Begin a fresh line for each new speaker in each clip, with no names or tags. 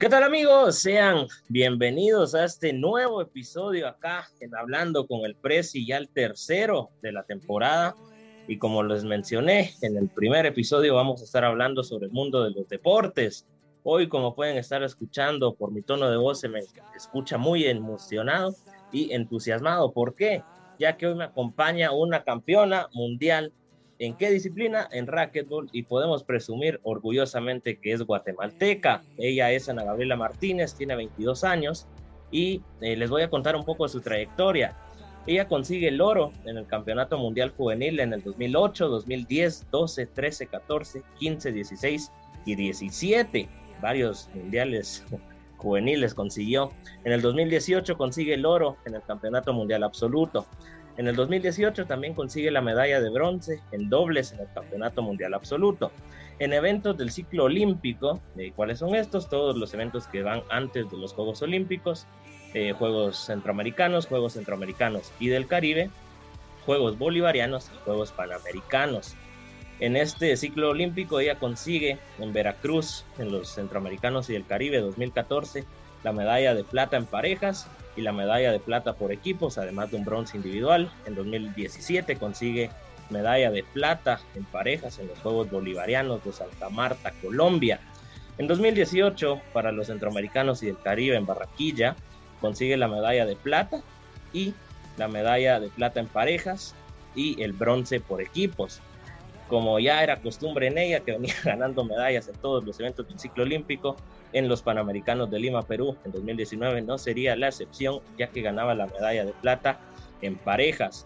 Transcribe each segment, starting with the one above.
¿Qué tal amigos? Sean bienvenidos a este nuevo episodio acá en Hablando con el Prezi, ya el tercero de la temporada. Y como les mencioné, en el primer episodio vamos a estar hablando sobre el mundo de los deportes. Hoy, como pueden estar escuchando por mi tono de voz, se me escucha muy emocionado y entusiasmado. ¿Por qué? Ya que hoy me acompaña una campeona mundial ¿En qué disciplina? En racquetball y podemos presumir orgullosamente que es guatemalteca. Ella es Ana Gabriela Martínez, tiene 22 años y eh, les voy a contar un poco de su trayectoria. Ella consigue el oro en el Campeonato Mundial Juvenil en el 2008, 2010, 12, 13, 14, 15, 16 y 17. Varios mundiales juveniles consiguió. En el 2018 consigue el oro en el Campeonato Mundial Absoluto. En el 2018 también consigue la medalla de bronce en dobles en el Campeonato Mundial Absoluto. En eventos del ciclo olímpico, eh, ¿cuáles son estos? Todos los eventos que van antes de los Juegos Olímpicos, eh, Juegos Centroamericanos, Juegos Centroamericanos y del Caribe, Juegos Bolivarianos y Juegos Panamericanos. En este ciclo olímpico ella consigue en Veracruz, en los Centroamericanos y del Caribe 2014, la medalla de plata en parejas y la medalla de plata por equipos, además de un bronce individual. En 2017 consigue medalla de plata en parejas en los Juegos Bolivarianos de Santa Marta, Colombia. En 2018, para los centroamericanos y del Caribe en Barranquilla, consigue la medalla de plata y la medalla de plata en parejas y el bronce por equipos. Como ya era costumbre en ella, que venía ganando medallas en todos los eventos del ciclo olímpico, en los Panamericanos de Lima, Perú, en 2019 no sería la excepción, ya que ganaba la medalla de plata en parejas.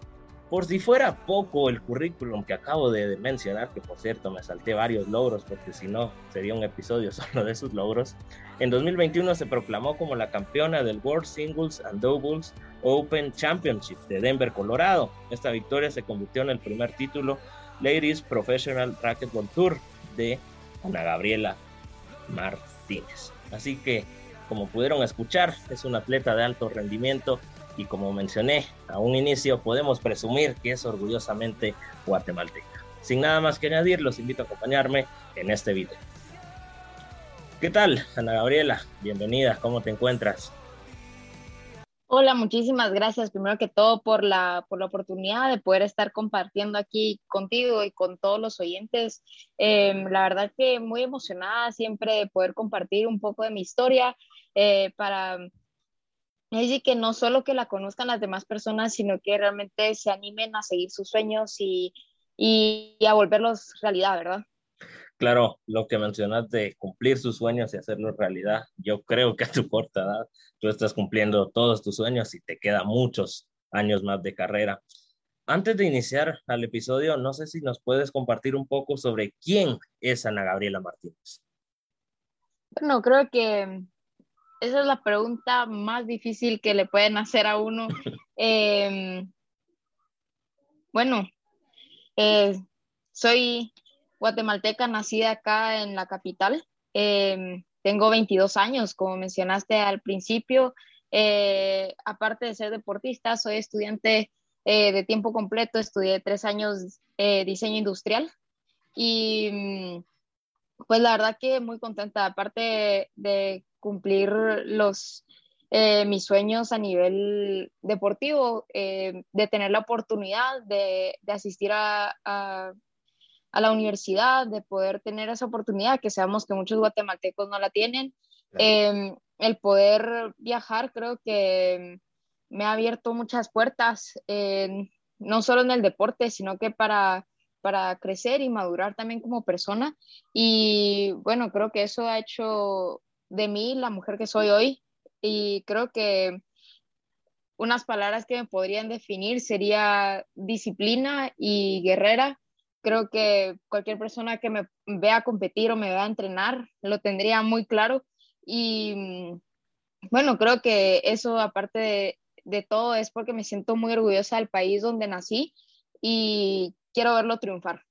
Por si fuera poco el currículum que acabo de mencionar, que por cierto me salté varios logros, porque si no sería un episodio solo de sus logros, en 2021 se proclamó como la campeona del World Singles and Doubles Open Championship de Denver, Colorado. Esta victoria se convirtió en el primer título Ladies Professional Racquetball Tour de Ana Gabriela Martínez. Así que, como pudieron escuchar, es un atleta de alto rendimiento y como mencioné a un inicio, podemos presumir que es orgullosamente guatemalteca. Sin nada más que añadir, los invito a acompañarme en este video. ¿Qué tal, Ana Gabriela? Bienvenida, ¿cómo te encuentras?
Hola, muchísimas gracias primero que todo por la, por la oportunidad de poder estar compartiendo aquí contigo y con todos los oyentes. Em, la verdad que muy emocionada siempre de poder compartir un poco de mi historia eh, para decir que no solo que la conozcan las demás personas, sino que realmente se animen a seguir sus sueños y, y a volverlos realidad, ¿verdad?
Claro, lo que mencionas de cumplir sus sueños y hacerlo realidad, yo creo que a tu corta edad tú estás cumpliendo todos tus sueños y te quedan muchos años más de carrera. Antes de iniciar al episodio, no sé si nos puedes compartir un poco sobre quién es Ana Gabriela Martínez.
Bueno, creo que esa es la pregunta más difícil que le pueden hacer a uno. Em, bueno, eh, soy guatemalteca, nacida acá en la capital. Em, tengo 22 años, como mencionaste al principio. Eh, aparte de ser deportista, soy estudiante eh, de tiempo completo, estudié tres años eh, diseño industrial y mm, pues la verdad que muy contenta, aparte de, cumplir los, mis sueños a nivel deportivo, de tener la oportunidad de, asistir a, a la universidad, de poder tener esa oportunidad, que sabemos que muchos guatemaltecos no la tienen. Em, el poder viajar creo que me ha abierto muchas puertas, no solo en el deporte, sino que para, para crecer y madurar también como persona. Y bueno, creo que eso ha hecho de mí la mujer que soy hoy. Y creo que unas palabras que me podrían definir sería disciplina y guerrera Creo que cualquier persona que me vea competir o me vea entrenar lo tendría muy claro. Y mm, bueno, creo que eso aparte de, todo es porque me siento muy orgullosa del país donde nací y quiero verlo triunfar.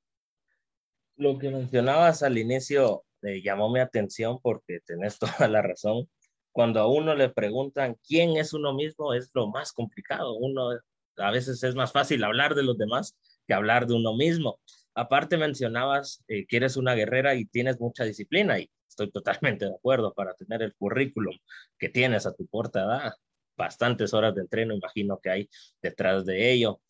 Lo que mencionabas al inicio me llamó mi atención porque tenés toda la razón. Cuando a uno le preguntan quién es uno mismo es lo más complicado. Uno a veces es más fácil hablar de los demás que hablar de uno mismo. Aparte mencionabas eh, que eres una guerrera y tienes mucha disciplina y estoy totalmente de acuerdo para tener el currículum que tienes a tu corta. Bastantes horas de entreno, imagino que hay detrás de ello.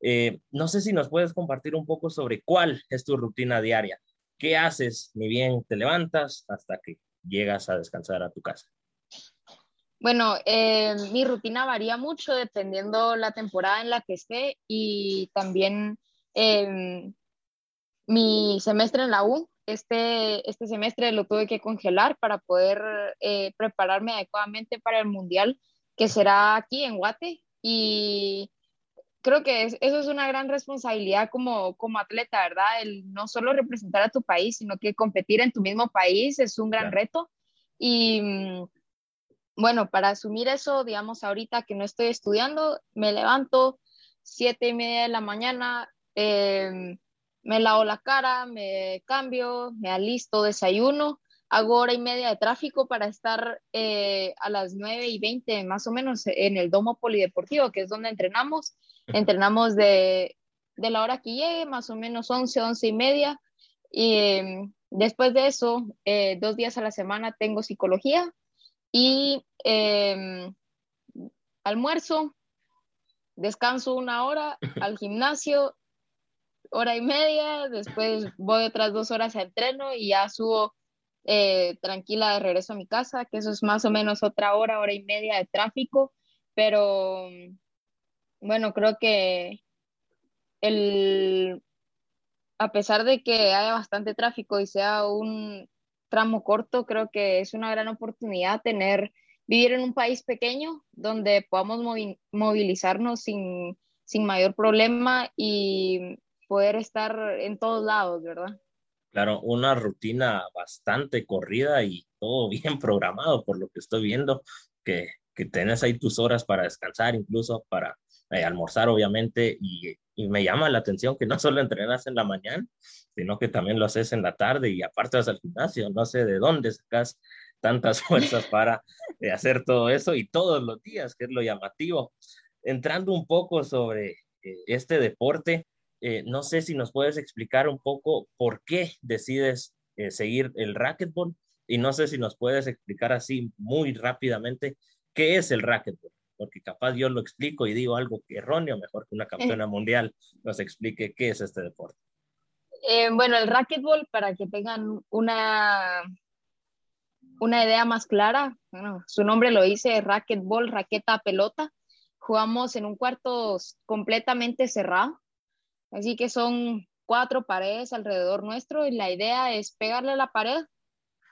Eh, no sé si nos puedes compartir un poco sobre cuál es tu rutina diaria. ¿Qué haces ni bien te levantas hasta que llegas a descansar a tu casa?
Bueno, eh, mi rutina varía mucho dependiendo la temporada en la que esté y también em, mi semestre en la U. Este, este semestre lo tuve que congelar para poder eh, prepararme adecuadamente para el mundial que será aquí en Guate. Y creo que eso es una gran responsabilidad como, como atleta, ¿verdad? El no solo representar a tu país, sino que competir en tu mismo país es un gran reto. Y mm, bueno, para asumir eso, digamos, ahorita que no estoy estudiando, me levanto siete y media de la mañana, em, me lavo la cara, me cambio, me alisto, desayuno, hago hora y media de tráfico para estar eh, a las nueve y veinte más o menos en el domo polideportivo, que es donde entrenamos. Entrenamos de, de la hora que llegue, más o menos once, once y media. Y em, después de eso, eh, dos días a la semana tengo psicología y em, almuerzo, descanso una hora al gimnasio hora y media, después voy otras dos horas a entreno y ya subo eh, tranquila de regreso a mi casa, que eso es más o menos otra hora, hora y media de tráfico, pero bueno, creo que el, a pesar de que haya bastante tráfico y sea un tramo corto, creo que es una gran oportunidad tener, vivir en un país pequeño donde podamos movilizarnos sin, sin mayor problema y poder estar en todos lados, ¿verdad?
Claro, una rutina bastante corrida y todo bien programado por lo que estoy viendo, que, que tenés ahí tus horas para descansar, incluso para eh, almorzar, obviamente, y, me llama la atención que no solo entrenas en la mañana, sino que también lo haces en la tarde y aparte vas al gimnasio, no sé de dónde sacas tantas fuerzas para eh, hacer todo eso y todos los días, que es lo llamativo. Entrando un poco sobre eh, este deporte, eh, no sé si nos puedes explicar un poco por qué decides eh, seguir el racquetball y no sé si nos puedes explicar así muy rápidamente qué es el racquetball, porque capaz yo lo explico y digo algo erróneo, mejor que una campeona mundial nos explique qué es este deporte.
Eh, bueno, el racquetball, para que tengan una, una idea más clara, su nombre lo dice, racquetball, raqueta, pelota. Jugamos en un cuarto completamente cerrado Así que son cuatro paredes alrededor nuestro y la idea es pegarle a la pared,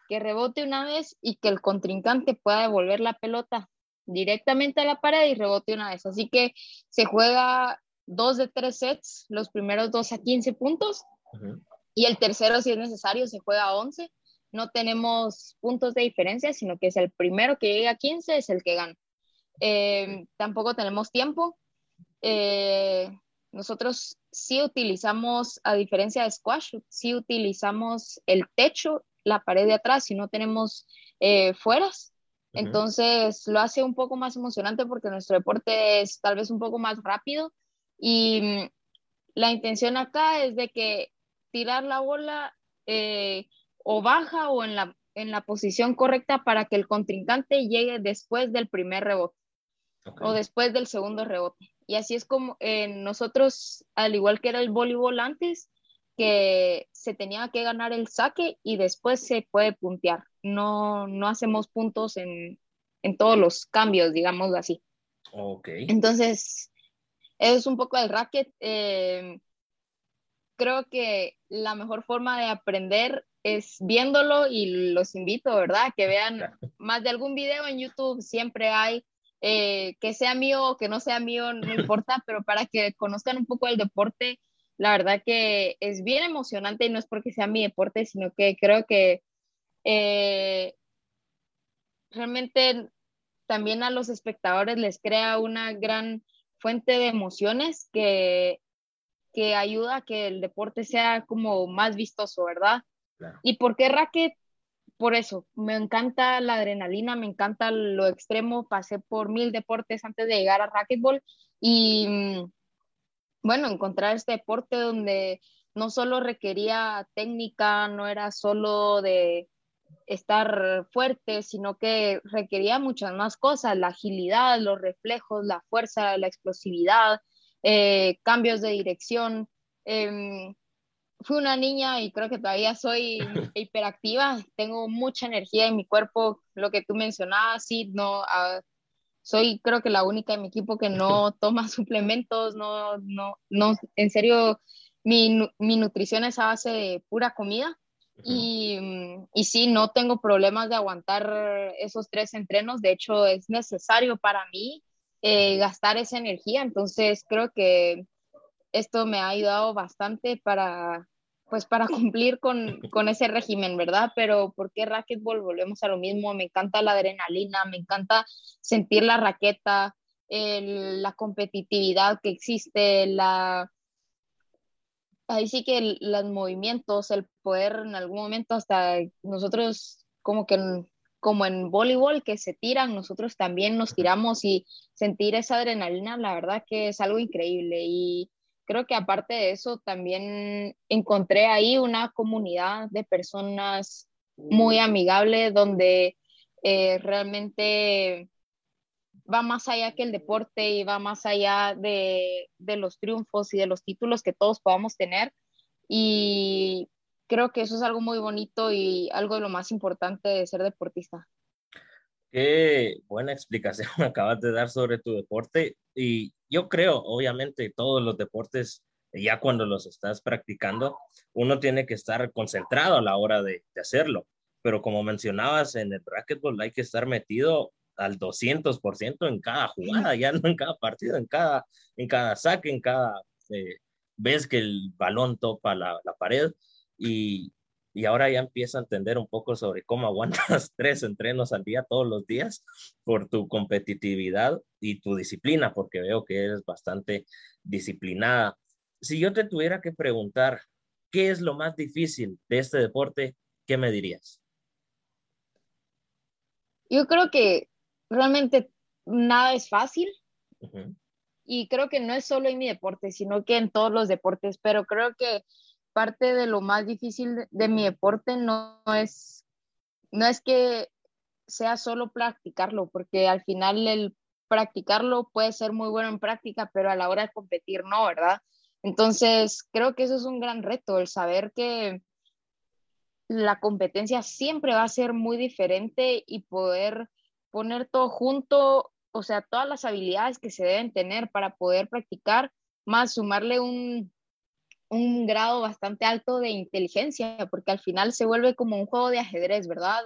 que rebote una vez y que el contrincante pueda devolver la pelota directamente a la pared y rebote una vez. Así que se juega dos de tres sets, los primeros dos a 15 puntos y el tercero, si es necesario, se juega a 11. No tenemos puntos de diferencia, sino que es el primero que llega a 15 es el que gana. Eh, tampoco tenemos tiempo. Eh, nosotros sí utilizamos, a diferencia de squash, sí utilizamos el techo, la pared de atrás, si no tenemos eh, fueras. Entonces lo hace un poco más emocionante porque nuestro deporte es tal vez un poco más rápido y mm, la intención acá es de que tirar la bola eh, o baja o en la, en la posición correcta para que el contrincante llegue después del primer rebote o después del segundo rebote. Y así es como eh, nosotros, al igual que era el voleibol antes, que se tenía que ganar el saque y después se puede puntear. No, no hacemos puntos en, en todos los cambios, digamos así.
Ok.
Entonces, es un poco el racket. Eh, creo que la mejor forma de aprender es viéndolo y los invito, ¿verdad? Que vean más de algún video en YouTube, siempre hay eh, que sea mío o que no sea mío, no importa, pero para que conozcan un poco el deporte, la verdad que es bien emocionante y no es porque sea mi deporte, sino que creo que eh, realmente también a los espectadores les crea una gran fuente de emociones que, que ayuda a que el deporte sea como más vistoso, ¿verdad? ¿Y por qué racket? Por eso, me encanta la adrenalina, me encanta lo extremo, pasé por mil deportes antes de llegar a racquetball y mm, bueno, encontrar este deporte donde no solo requería técnica, no era solo de estar fuerte, sino que requería muchas más cosas, la agilidad, los reflejos, la fuerza, la explosividad, eh, cambios de dirección. Em, fui una niña y creo que todavía soy hiperactiva, tengo mucha energía en mi cuerpo, lo que tú mencionabas, sí, no, ah, soy creo que la única en mi equipo que no toma suplementos, no, no, no, en serio, mi, mi nutrición es a base de pura comida y, mm, y, sí, no tengo problemas de aguantar esos tres entrenos. De hecho, es necesario para mí eh, gastar esa energía. Entonces, creo que esto me ha ayudado bastante para, pues, para cumplir con, con ese régimen, ¿verdad? Pero ¿por qué racquetball? Volvemos a lo mismo. Me encanta la adrenalina, me encanta sentir la raqueta, la competitividad que existe, la ahí sí que los movimientos, el poder en algún momento hasta nosotros como que como en voleibol que se tiran, nosotros también nos tiramos y sentir esa adrenalina, la verdad que es algo increíble y creo que aparte de eso también encontré ahí una comunidad de personas muy amigable donde eh, realmente va más allá que el deporte y va más allá de, de, los triunfos y de los títulos que todos podamos tener. Y creo que eso es algo muy bonito y algo de lo más importante de ser deportista.
Qué buena explicación acabas de dar sobre tu deporte. Y yo creo, obviamente, todos los deportes, ya cuando los estás practicando, uno tiene que estar concentrado a la hora de, de hacerlo. Pero como mencionabas, en el racquetball hay que estar metido al 200% en cada jugada, ya no en cada partido, en cada, en cada saque, en cada eh, vez que el balón topa la, la pared. Y, y, ahora ya empiezo a entender un poco sobre cómo aguantas tres entrenos al día todos los días por tu competitividad y tu disciplina, porque veo que eres bastante disciplinada. Si yo te tuviera que preguntar, ¿qué es lo más difícil de este deporte? ¿Qué me dirías?
Yo creo que realmente nada es fácil. Y creo que no es solo en mi deporte, sino que en todos los deportes, pero creo que parte de lo más difícil de, mi deporte no, es, no es que sea solo practicarlo, porque al final el practicarlo puede ser muy bueno en práctica, pero a la hora de competir no, ¿verdad? Entonces, creo que eso es un gran reto, el saber que la competencia siempre va a ser muy diferente y poder poner todo junto, o sea, todas las habilidades que se deben tener para poder practicar, más sumarle un, un grado bastante alto de inteligencia, porque al final se vuelve como un juego de ajedrez, ¿verdad?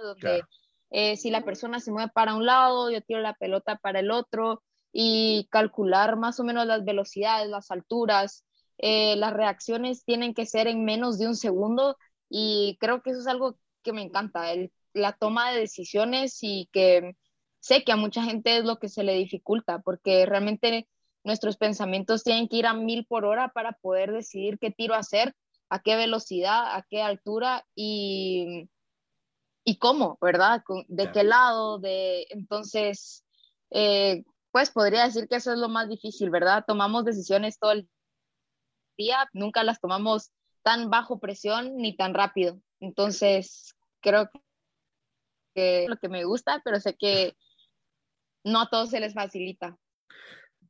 Eh, si la persona se mueve para un lado, yo tiro la pelota para el otro y calcular más o menos las velocidades, las alturas, eh, las reacciones tienen que ser en menos de un segundo y creo que eso es algo que me encanta, el, la toma de decisiones y que sé que a mucha gente es lo que se le dificulta, porque realmente nuestros pensamientos tienen que ir a mil por hora para poder decidir qué tiro hacer, a qué velocidad, a qué altura y, y cómo, ¿verdad? ¿De qué lado? De, entonces, eh, pues podría decir que eso es lo más difícil, ¿verdad? Tomamos decisiones todo el día, nunca las tomamos tan bajo presión ni tan rápido. Entonces, creo que es lo que me gusta, pero sé que no a todos se les facilita.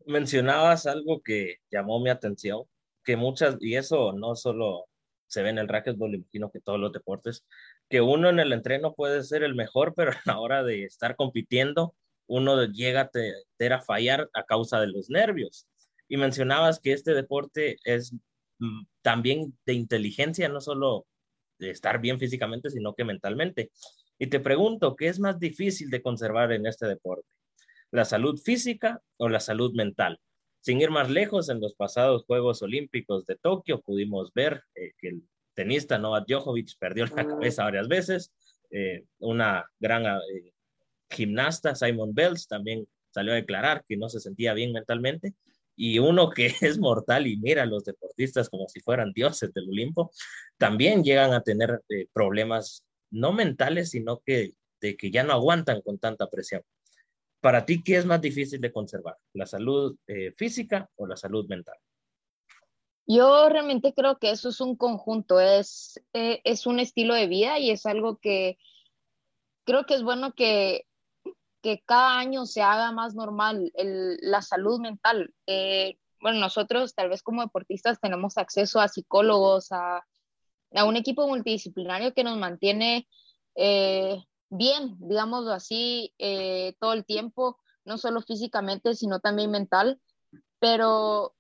Mencionabas algo que llamó mi atención, que muchas, y eso no solo se ve en el racquetball, imagino que todos los deportes, que uno en el entreno puede ser el mejor, pero a la hora de estar compitiendo, uno llega a, te, fallar a causa de los nervios. Y mencionabas que este deporte es mm, también de inteligencia, no solo de estar bien físicamente, sino que mentalmente. Y te pregunto, ¿qué es más difícil de conservar en este deporte? la salud física o la salud mental. Sin ir más lejos, en los pasados Juegos Olímpicos de Tokio pudimos ver eh, que el tenista Novak Djokovic perdió la cabeza varias veces. Eh, una gran eh, gimnasta, Simon Bells, también salió a declarar que no se sentía bien mentalmente. Y uno que es mortal y mira a los deportistas como si fueran dioses del Olimpo, también llegan a tener problemas no mentales, sino que de que ya no aguantan con tanta presión. Para ti, ¿qué es más difícil de conservar? ¿La salud eh, física o la salud mental?
Yo realmente creo que eso es un conjunto, es, eh, es un estilo de vida y es algo que creo que es bueno que, que cada año se haga más normal la salud mental. Eh, bueno, nosotros tal vez como deportistas tenemos acceso a psicólogos, a, a un equipo multidisciplinario que nos mantiene eh, bien, digámoslo así, todo el tiempo, no solo físicamente, sino también mental, pero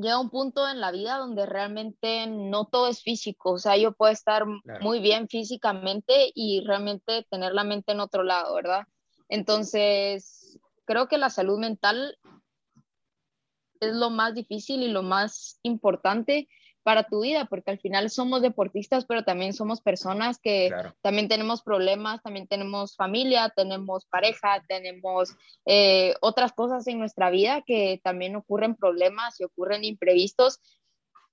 llega un punto en la vida donde realmente no todo es físico, o sea, yo puedo estar muy bien físicamente y realmente tener la mente en otro lado, ¿verdad? Entonces, creo que la salud mental es lo más difícil y lo más importante para tu vida, porque al final somos deportistas, pero también somos personas que también tenemos problemas, también tenemos familia, tenemos pareja, tenemos eh, otras cosas en nuestra vida que también ocurren problemas y ocurren imprevistos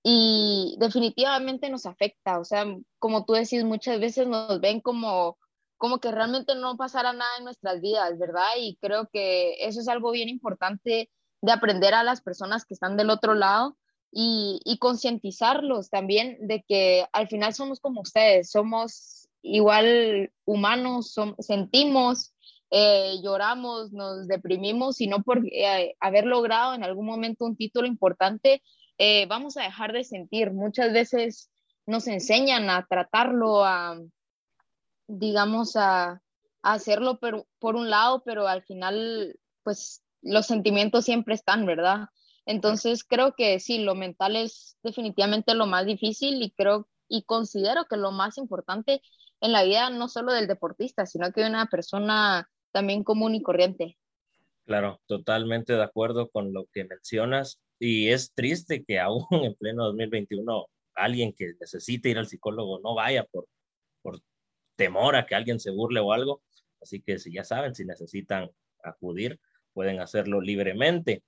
y definitivamente nos afecta, o sea, como tú decís, muchas veces nos ven como como que realmente no pasara nada en nuestras vidas, ¿verdad? Y creo que eso es algo bien importante de aprender a las personas que están del otro lado y, concientizarlos también de que al final somos como ustedes, somos igual humanos, sentimos, eh, lloramos, nos deprimimos y no por eh, haber logrado en algún momento un título importante, eh, vamos a dejar de sentir. Muchas veces nos enseñan a tratarlo, a, digamos, a, a hacerlo por, por un lado, pero al final, pues los sentimientos siempre están, ¿verdad? Entonces creo que sí, lo mental es definitivamente lo más difícil y creo y considero que lo más importante en la vida no solo del deportista, sino que de una persona también común y corriente.
Claro, totalmente de acuerdo con lo que mencionas y es triste que aún en pleno 2021 alguien que necesite ir al psicólogo no vaya por, por temor a que alguien se burle o algo. Así que si ya saben, si necesitan acudir, pueden hacerlo libremente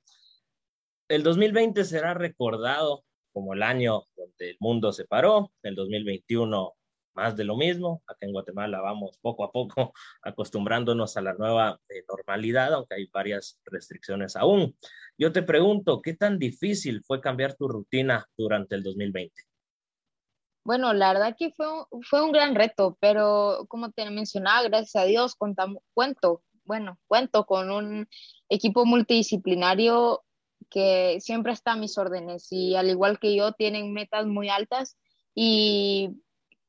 el 2020 será recordado como el año donde el mundo se paró, el 2021 más de lo mismo. Acá en Guatemala vamos poco a poco acostumbrándonos a la nueva eh, normalidad, aunque hay varias restricciones aún. Yo te pregunto, ¿qué tan difícil fue cambiar tu rutina durante el 2020?
Bueno, la verdad que fue, fue un gran reto, pero como te mencionaba, gracias a Dios, contamos, cuento, bueno, cuento con un equipo multidisciplinario que siempre está a mis órdenes y al igual que yo tienen metas muy altas y,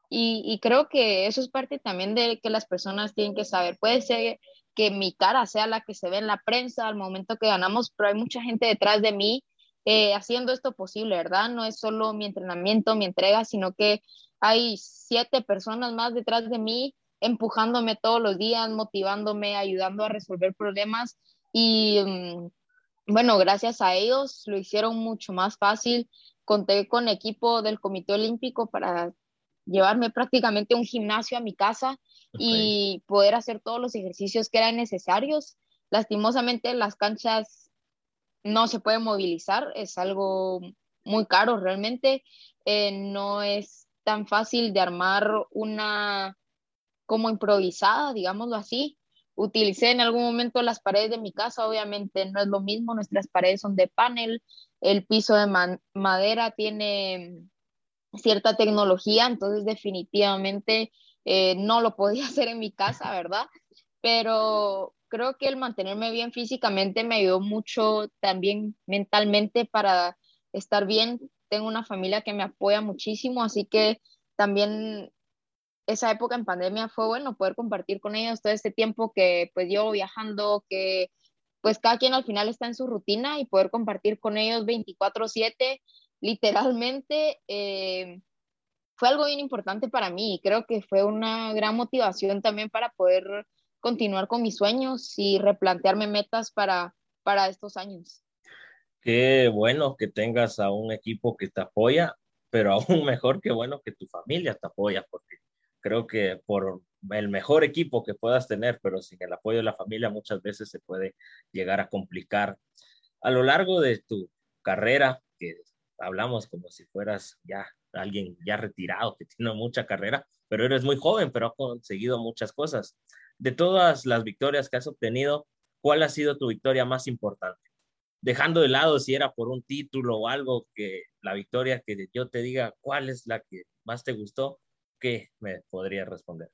y, creo que eso es parte también de que las personas tienen que saber. Puede ser que mi cara sea la que se ve en la prensa al momento que ganamos, pero hay mucha gente detrás de mí eh, haciendo esto posible, ¿verdad? No es solo mi entrenamiento, mi entrega, sino que hay siete personas más detrás de mí empujándome todos los días, motivándome, ayudando a resolver problemas y... Bueno, gracias a ellos lo hicieron mucho más fácil. Conté con equipo del Comité Olímpico para llevarme prácticamente un gimnasio a mi casa y poder hacer todos los ejercicios que eran necesarios. Lastimosamente las canchas no se pueden movilizar, es algo muy caro realmente. Eh, no es tan fácil de armar una como improvisada, digámoslo así. Utilicé en algún momento las paredes de mi casa, obviamente no es lo mismo, nuestras paredes son de panel, el piso de madera tiene cierta tecnología, entonces definitivamente eh, no lo podía hacer en mi casa, ¿verdad? Pero creo que el mantenerme bien físicamente me ayudó mucho también mentalmente para estar bien. Tengo una familia que me apoya muchísimo, así que también esa época en pandemia fue bueno poder compartir con ellos todo este tiempo que pues yo viajando, que pues cada quien al final está en su rutina y poder compartir con ellos 24/7, literalmente, eh, fue algo bien importante para mí y creo que fue una gran motivación también para poder continuar con mis sueños y replantearme metas para, para estos años.
Qué bueno que tengas a un equipo que te apoya, pero aún mejor que bueno que tu familia te apoya, porque creo que por el mejor equipo que puedas tener, pero sin el apoyo de la familia muchas veces se puede llegar a complicar. A lo largo de tu carrera, que hablamos como si fueras ya alguien ya retirado, que tiene mucha carrera, pero eres muy joven, pero ha conseguido muchas cosas. De todas las victorias que has obtenido, ¿cuál ha sido tu victoria más importante? dejando de lado si era por un título o algo que la victoria que yo te diga cuál es la que más te gustó, ¿qué me podría responder?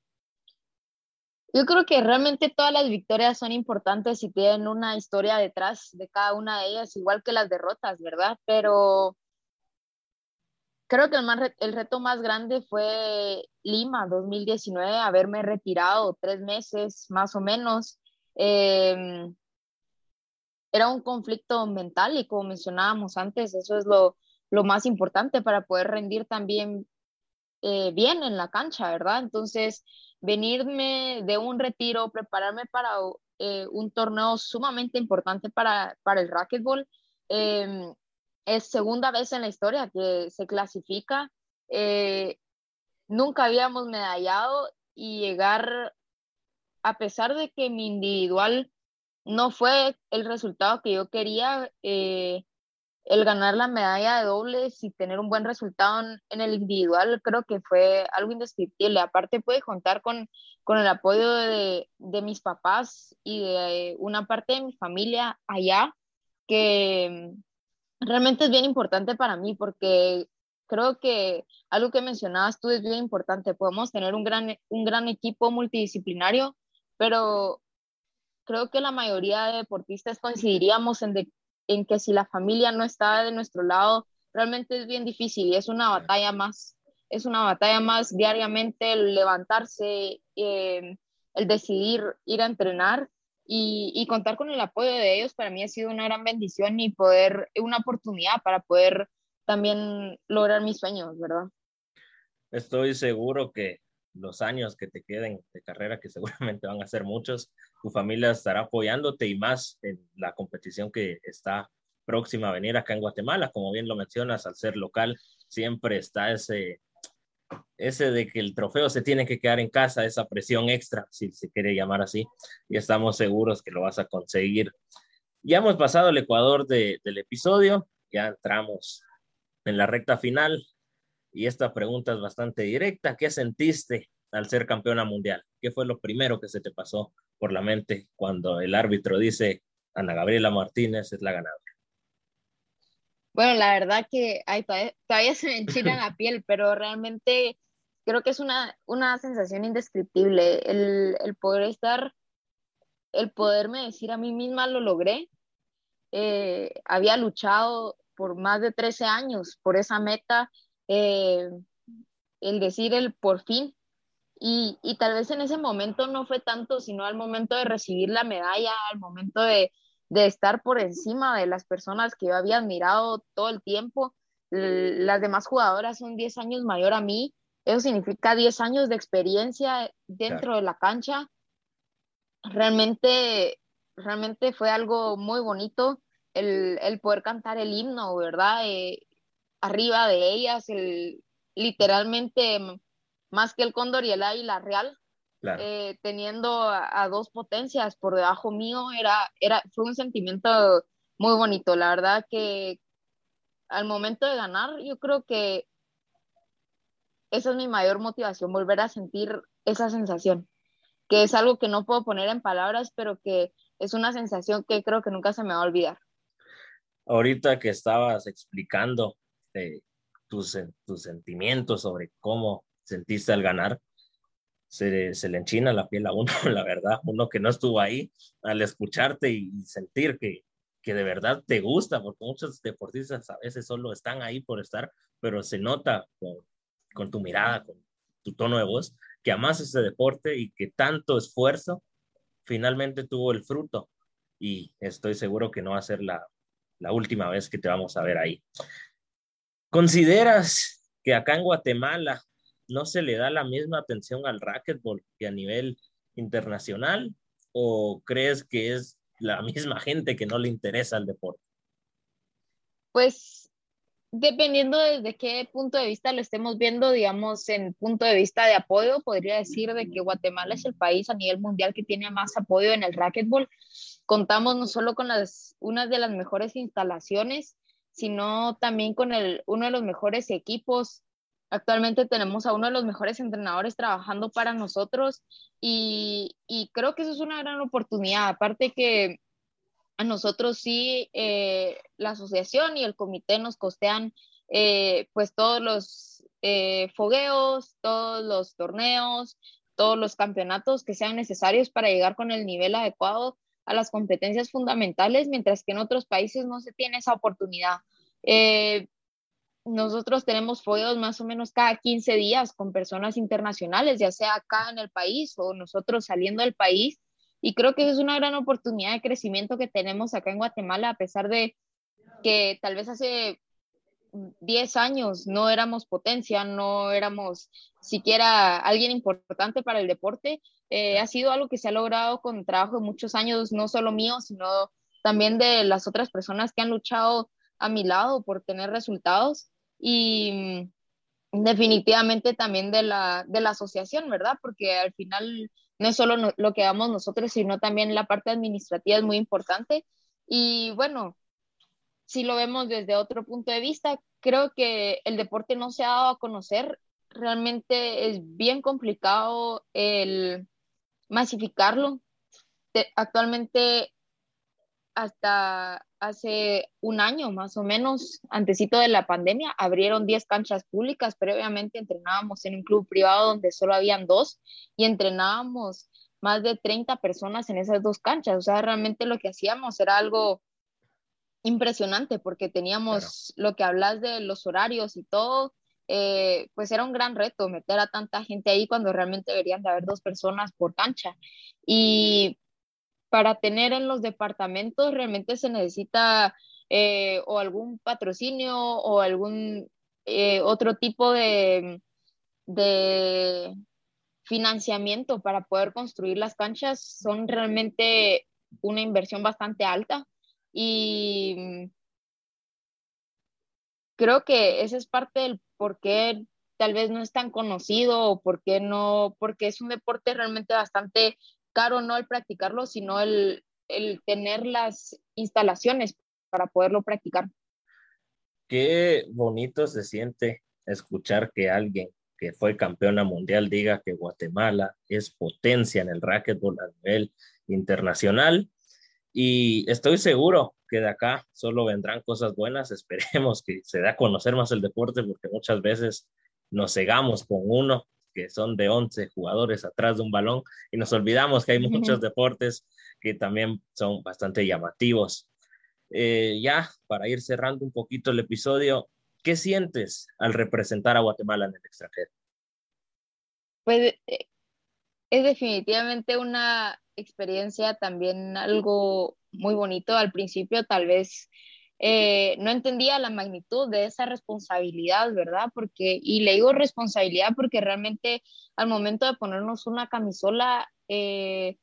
Yo creo que realmente todas las victorias son importantes y tienen una historia detrás de cada una de ellas, igual que las derrotas, ¿verdad? Pero creo que el, el reto más grande fue Lima 2019, haberme retirado tres meses más o menos. Em, era un conflicto mental y como mencionábamos antes, eso es lo, lo más importante para poder rendir también eh, bien en la cancha, ¿verdad? Entonces, venirme de un retiro, prepararme para eh, un torneo sumamente importante para, para el racquetball. Em, es segunda vez en la historia que se clasifica. Eh, nunca habíamos medallado y llegar, a pesar de que mi individual no fue el resultado que yo quería, eh, el ganar la medalla de dobles y tener un buen resultado en, el individual, creo que fue algo indescriptible. Aparte, pude contar con, con el apoyo de, de, mis papás y de una parte de mi familia allá, que realmente es bien importante para mí porque creo que algo que mencionabas tú es bien importante. Podemos tener un gran, un gran equipo multidisciplinario, pero creo que la mayoría de deportistas coincidiríamos en, de, en que si la familia no está de nuestro lado, realmente es bien difícil y es una batalla más, es una batalla más diariamente el levantarse, eh, el decidir ir a entrenar y, y, contar con el apoyo de ellos para mí ha sido una gran bendición y poder, una oportunidad para poder también lograr mis sueños, ¿verdad?
Estoy seguro que los años que te queden de carrera, que seguramente van a ser muchos, tu familia estará apoyándote y más en la competición que está próxima a venir acá en Guatemala. Como bien lo mencionas, al ser local, siempre está ese, ese de que el trofeo se tiene que quedar en casa, esa presión extra, si se quiere llamar así, y estamos seguros que lo vas a conseguir. Ya hemos pasado el Ecuador del episodio, ya entramos en la recta final y esta pregunta es bastante directa. ¿Qué sentiste al ser campeona mundial? ¿Qué fue lo primero que se te pasó por la mente cuando el árbitro dice Ana Gabriela Martínez es la ganadora?
Bueno, la verdad que todavía, se me enchina la piel, pero realmente creo que es una, una sensación indescriptible. El, el, poder estar, el poderme decir a mí misma lo logré. Eh, había luchado por más de 13 años por esa meta eh, el decir el por fin. Y, y, tal vez en ese momento no fue tanto, sino al momento de recibir la medalla, al momento de, de estar por encima de las personas que yo había admirado todo el tiempo. Las demás jugadoras son 10 años mayor a mí, eso significa 10 años de experiencia dentro de la cancha. Realmente, realmente fue algo muy bonito el, el poder cantar el himno, ¿verdad? Eh, arriba de ellas, el, literalmente más que el cóndor y el águila real, eh, teniendo a, dos potencias por debajo mío, era, era, fue un sentimiento muy bonito. La verdad que al momento de ganar, yo creo que esa es mi mayor motivación, volver a sentir esa sensación, que es algo que no puedo poner en palabras, pero que es una sensación que creo que nunca se me va a olvidar.
Ahorita que estabas explicando tus, tus sentimientos sobre cómo sentiste al ganar, se, se, le enchina la piel a uno, la verdad, uno que no estuvo ahí, al escucharte y, sentir que, que de verdad te gusta, porque muchos deportistas a veces solo están ahí por estar, pero se nota con, con tu mirada, con tu tono de voz, que amas ese deporte y que tanto esfuerzo finalmente tuvo el fruto. Y estoy seguro que no va a ser la, la última vez que te vamos a ver ahí. ¿Consideras que acá en Guatemala no se le da la misma atención al racquetball que a nivel internacional? ¿O crees que es la misma gente que no le interesa el deporte?
Pues dependiendo desde qué punto de vista lo estemos viendo, digamos, en punto de vista de apoyo, podría decir de que Guatemala es el país a nivel mundial que tiene más apoyo en el racquetball. Contamos no solo con unas de las mejores instalaciones, sino también con el, uno de los mejores equipos. Actualmente tenemos a uno de los mejores entrenadores trabajando para nosotros y, y creo que eso es una gran oportunidad. Aparte que a nosotros sí eh, la asociación y el comité nos costean eh, pues todos los eh, fogueos, todos los torneos, todos los campeonatos que sean necesarios para llegar con el nivel adecuado a las competencias fundamentales, mientras que en otros países no se tiene esa oportunidad. nosotros tenemos fogueos más o menos cada 15 días con personas internacionales, ya sea acá en el país o nosotros saliendo del país y creo que es una gran oportunidad de crecimiento que tenemos acá en Guatemala, a pesar de que tal vez hace 10 años no éramos potencia, no éramos siquiera alguien importante para el deporte. Eh, ha sido algo que se ha logrado con trabajo de muchos años, no solo mío, sino también de las otras personas que han luchado a mi lado por tener resultados y mm, definitivamente también de la, de la asociación, ¿verdad? Porque al final no es solo lo que damos nosotros, sino también la parte administrativa es muy importante. Y bueno, si lo vemos desde otro punto de vista, creo que el deporte no se ha dado a conocer. Realmente es bien complicado el masificarlo. Actualmente, hasta hace un año más o menos, antesito de la pandemia, abrieron 10 canchas públicas, pero obviamente entrenábamos en un club privado donde solo habían dos y entrenábamos más de 30 personas en esas dos canchas. O sea, realmente lo que hacíamos era algo impresionante porque teníamos lo que hablas de los horarios y todo, eh, pues era un gran reto meter a tanta gente ahí cuando realmente deberían de haber dos personas por cancha. Y para tener en los departamentos realmente se necesita eh, o algún patrocinio o algún eh, otro tipo de, de financiamiento para poder construir las canchas. Son realmente una inversión bastante alta y creo que esa es parte del por qué tal vez no es tan conocido o por qué no, porque es un deporte realmente bastante caro no el practicarlo, sino el, tener las instalaciones para poderlo practicar.
Qué bonito se siente escuchar que alguien que fue campeona mundial diga que Guatemala es potencia en el racquetball a nivel internacional. Y estoy seguro que de acá solo vendrán cosas buenas. Esperemos que se dé a conocer más el deporte porque muchas veces nos cegamos con uno que son de 11 jugadores atrás de un balón y nos olvidamos que hay muchos deportes que también son bastante llamativos. Eh, ya, para ir cerrando un poquito el episodio, ¿qué sientes al representar a Guatemala en el extranjero?
Pues eh, es definitivamente una experiencia también algo muy bonito. Al principio tal vez eh, no entendía la magnitud de esa responsabilidad, ¿verdad? Porque, y le digo responsabilidad porque realmente al momento de ponernos una camisola, eh,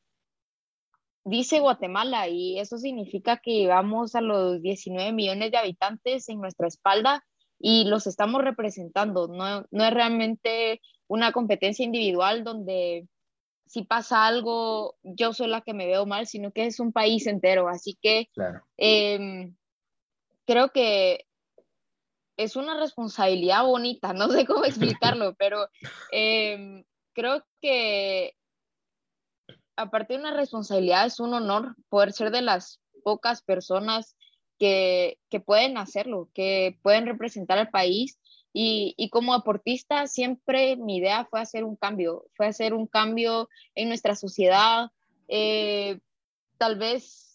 dice Guatemala y eso significa que llevamos a los 19 millones de habitantes en nuestra espalda y los estamos representando. No, no es realmente una competencia individual donde si pasa algo, yo soy la que me veo mal, sino que es un país entero. Así que claro. Em, creo que es una responsabilidad bonita, no sé cómo explicarlo, pero em, creo que aparte de una responsabilidad es un honor poder ser de las pocas personas que, que pueden hacerlo, que pueden representar al país. Y, y, como deportista siempre mi idea fue hacer un cambio, fue hacer un cambio en nuestra sociedad. Eh, tal vez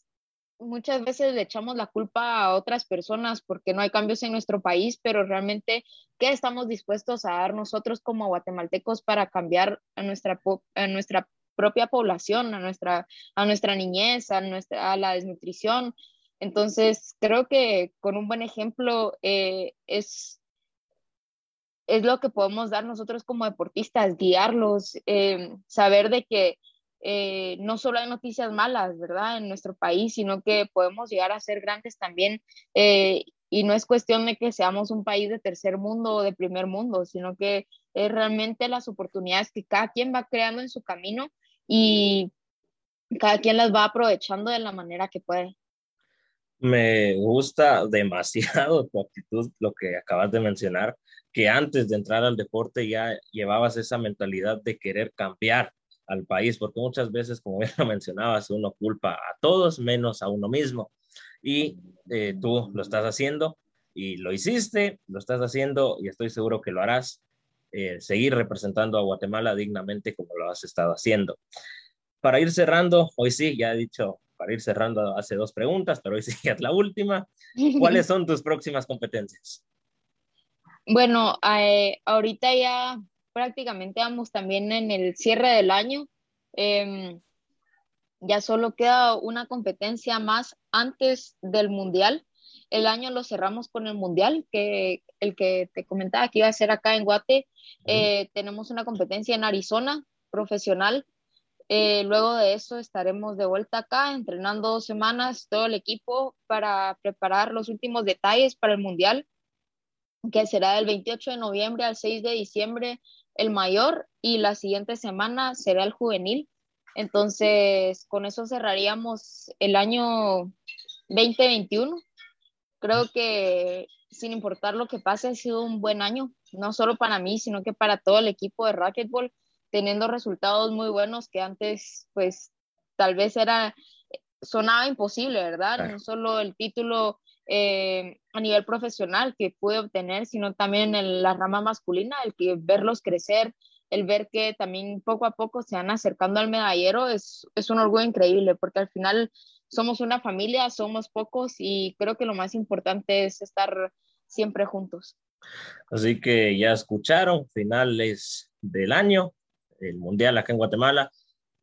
muchas veces le echamos la culpa a otras personas porque no hay cambios en nuestro país, pero realmente, ¿qué estamos dispuestos a dar nosotros como guatemaltecos para cambiar a nuestra, a nuestra propia población, a nuestra, a nuestra niñez, a, nuestra, a la desnutrición? Entonces, creo que con un buen ejemplo eh, es, es lo que podemos dar nosotros como deportistas, guiarlos, eh, saber de que eh, no solo hay noticias malas, ¿verdad? En nuestro país, sino que podemos llegar a ser grandes también. Eh, y no es cuestión de que seamos un país de tercer mundo o de primer mundo, sino que es realmente las oportunidades que cada quien va creando en su camino y cada quien las va aprovechando de la manera que puede.
Me gusta demasiado tu actitud, lo que acabas de mencionar, que antes de entrar al deporte ya llevabas esa mentalidad de querer cambiar al país, porque muchas veces, como bien lo mencionabas, uno culpa a todos menos a uno mismo. Y eh, tú lo estás haciendo y lo hiciste, lo estás haciendo y estoy seguro que lo harás. Eh, seguir representando a Guatemala dignamente como lo has estado haciendo. Para ir cerrando, hoy sí, ya he dicho, para ir cerrando hace dos preguntas, pero hoy sí es la última. ¿Cuáles son tus próximas competencias?
Bueno, eh, ahorita ya prácticamente vamos también en el cierre del año. Em, ya solo queda una competencia más antes del Mundial. El año lo cerramos con el Mundial, que el que te comentaba que iba a ser acá en Guate. Eh, tenemos una competencia en Arizona, profesional. Eh, luego de eso estaremos de vuelta acá, entrenando dos semanas todo el equipo para preparar los últimos detalles para el Mundial, que será del 28 de noviembre al 6 de diciembre el mayor y la siguiente semana será el juvenil. Entonces, con eso cerraríamos el año 2021. Creo que sin importar lo que pase, ha sido un buen año, no solo para mí, sino que para todo el equipo de racquetball, teniendo resultados muy buenos que antes, pues, tal vez era, sonaba imposible, ¿verdad? No solo el título eh, a nivel profesional que pude obtener, sino también en la rama masculina, el que verlos crecer, el ver que también poco a poco se van acercando al medallero es, es un orgullo increíble, porque al final somos una familia, somos pocos y creo que lo más importante es estar siempre juntos.
Así que ya escucharon, finales del año, el Mundial acá en Guatemala,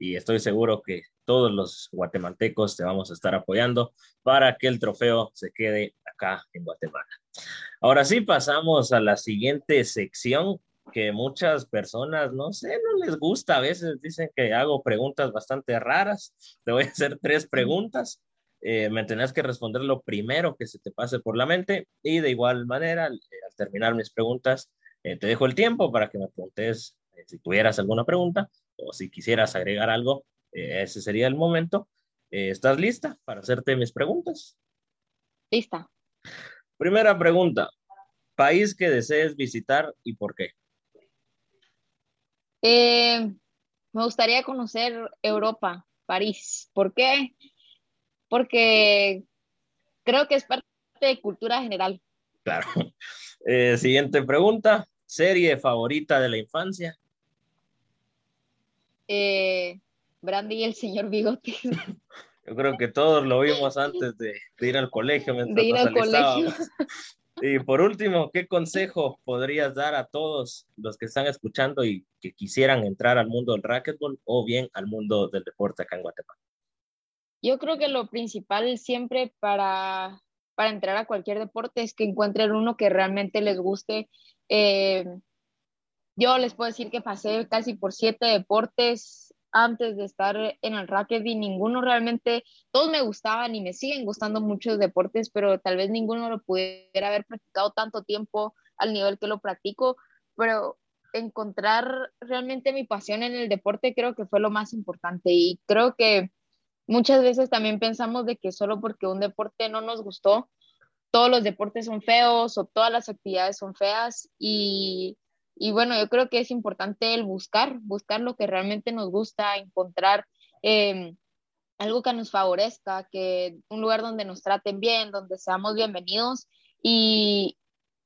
y estoy seguro que todos los guatemaltecos te vamos a estar apoyando para que el trofeo se quede acá en Guatemala. Ahora sí, pasamos a la siguiente sección que muchas personas, no sé, no les gusta. A veces dicen que hago preguntas bastante raras. Te voy a hacer tres preguntas. Eh, me tenés que responder lo primero que se te pase por la mente y de igual manera, al, eh, terminar mis preguntas, eh, te dejo el tiempo para que me preguntes si tuvieras alguna pregunta o si quisieras agregar algo eh, ese sería el momento. Eh, ¿Estás lista para hacerte mis preguntas?
Lista.
Primera pregunta. País que desees visitar y por qué.
Eh, me gustaría conocer Europa, París. ¿Por qué? Porque creo que es parte de cultura general.
Claro. siguiente pregunta. ¿Serie favorita de la infancia?
Eh, Brandy y el señor Bigote.
Yo creo que todos lo vimos antes de, ir al colegio.
De ir al colegio.
Y por último, ¿qué consejo podrías dar a todos los que están escuchando y que quisieran entrar al mundo del racquetball o bien al mundo del deporte acá en Guatemala?
Yo creo que lo principal siempre para, para entrar a cualquier deporte es que encuentren uno que realmente les guste. Eh, yo les puedo decir que pasé casi por siete deportes antes de estar en el rugby, ninguno realmente, todos me gustaban y me siguen gustando muchos deportes, pero tal vez ninguno lo pudiera haber practicado tanto tiempo al nivel que lo practico, pero encontrar realmente mi pasión en el deporte creo que fue lo más importante y creo que muchas veces también pensamos de que solo porque un deporte no nos gustó, todos los deportes son feos o todas las actividades son feas y y bueno, yo creo que es importante el buscar, buscar lo que realmente nos gusta, encontrar em, algo que nos favorezca, que un lugar donde nos traten bien, donde seamos bienvenidos y,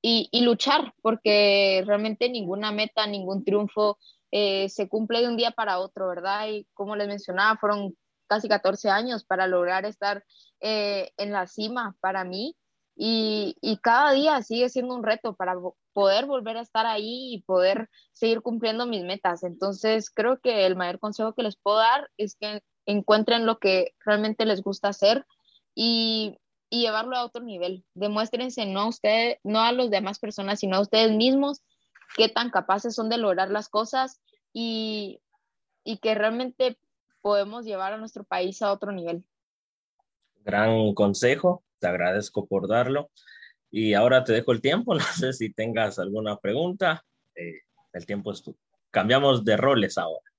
y, luchar, porque realmente ninguna meta, ningún triunfo eh, se cumple de un día para otro, ¿verdad? Y como les mencionaba, fueron casi 14 años para lograr estar eh, en la cima para mí. Y, y, cada día sigue siendo un reto para poder volver a estar ahí y poder seguir cumpliendo mis metas. Entonces, creo que el mayor consejo que les puedo dar es que encuentren lo que realmente les gusta hacer y, llevarlo a otro nivel. Demuéstrense no a usted, no a las demás personas, sino a ustedes mismos qué tan capaces son de lograr las cosas y que realmente podemos llevar a nuestro país a otro nivel.
Gran consejo te agradezco por darlo. Y ahora te dejo el tiempo, no sé si tengas alguna pregunta. Eh, el tiempo es tú. Cambiamos de roles ahora.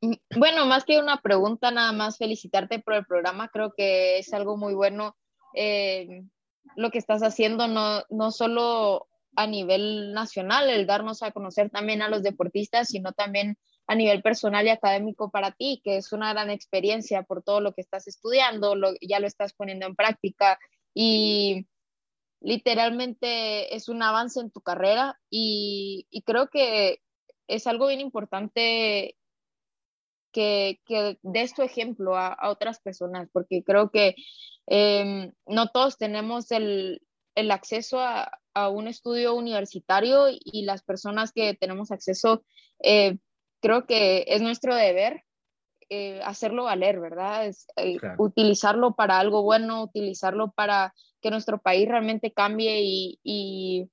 Mm, bueno, más que una pregunta, nada más felicitarte por el programa. Creo que es algo muy bueno eh, lo que estás haciendo, no, no solo a nivel nacional, el darnos a conocer también a los deportistas, sino también a nivel personal y académico para ti, que es una gran experiencia por todo lo que estás estudiando, ya lo estás poniendo en práctica y literalmente es un avance en tu carrera y, creo que es algo bien importante que, que des tu ejemplo a, otras personas, porque creo que em, no todos tenemos el, acceso a, un estudio universitario y las personas que tenemos acceso, eh, creo que es nuestro deber eh, hacerlo valer, ¿verdad? Es, eh, Utilizarlo para algo bueno, utilizarlo para que nuestro país realmente cambie y,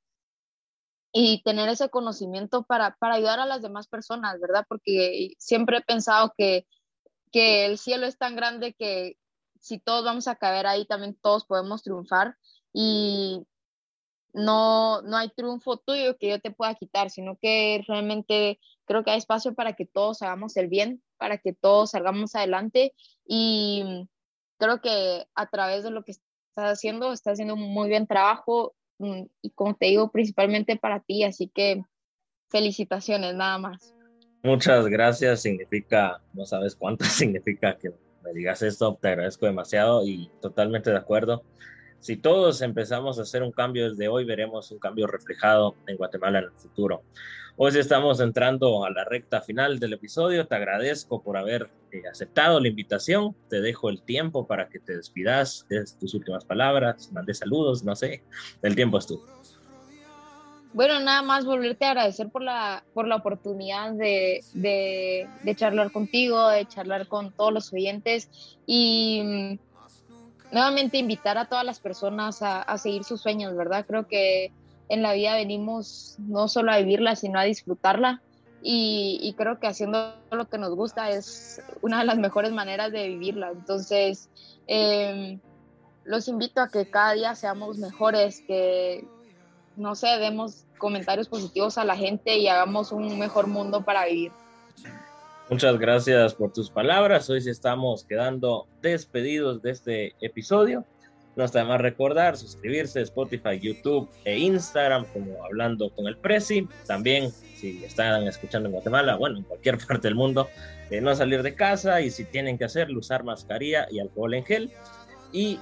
y, tener ese conocimiento para, para, ayudar a las demás personas, ¿verdad? Porque siempre he pensado que, que el cielo es tan grande que si todos vamos a caber ahí, también todos podemos triunfar y no, no hay triunfo tuyo que yo te pueda quitar, sino que realmente creo que hay espacio para que todos hagamos el bien, para que todos salgamos adelante y creo que a través de lo que estás haciendo, estás haciendo un muy bien trabajo mm, y como te digo, principalmente para ti, así que felicitaciones, nada más.
Muchas gracias, significa, no sabes cuánto significa que me digas esto, te agradezco demasiado y totalmente de acuerdo. Si todos empezamos a hacer un cambio desde hoy, veremos un cambio reflejado en Guatemala en el futuro. Hoy estamos entrando a la recta final del episodio. Te agradezco por haber eh, aceptado la invitación. Te dejo el tiempo para que te despidas, de tus últimas palabras, mandes saludos, no sé. El tiempo es tuyo.
Bueno, nada más volverte a agradecer por la, por la oportunidad de, de, de charlar contigo, de charlar con todos los oyentes y nuevamente invitar a todas las personas a, seguir sus sueños, ¿verdad? Creo que en la vida venimos no solo a vivirla, sino a disfrutarla. Y, creo que haciendo lo que nos gusta es una de las mejores maneras de vivirla. Entonces, em, los invito a que cada día seamos mejores, que, no sé, demos comentarios positivos a la gente y hagamos un mejor mundo para vivir.
Muchas gracias por tus palabras. Hoy sí estamos quedando despedidos de este episodio. No está más recordar suscribirse a Spotify, YouTube e Instagram como Hablando con el Prezi. También si están escuchando en Guatemala, bueno, en cualquier parte del mundo, eh, no salir de casa y si tienen que hacerlo, usar mascarilla y alcohol en gel. Y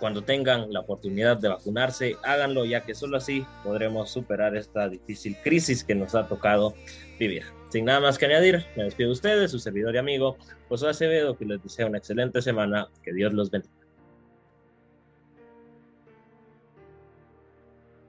cuando tengan la oportunidad de vacunarse, háganlo, ya que solo así podremos superar esta difícil crisis que nos ha tocado vivir. Sin nada más que añadir, me despido de ustedes, su servidor y amigo José Acevedo, que les deseo una excelente semana, que Dios los bendiga.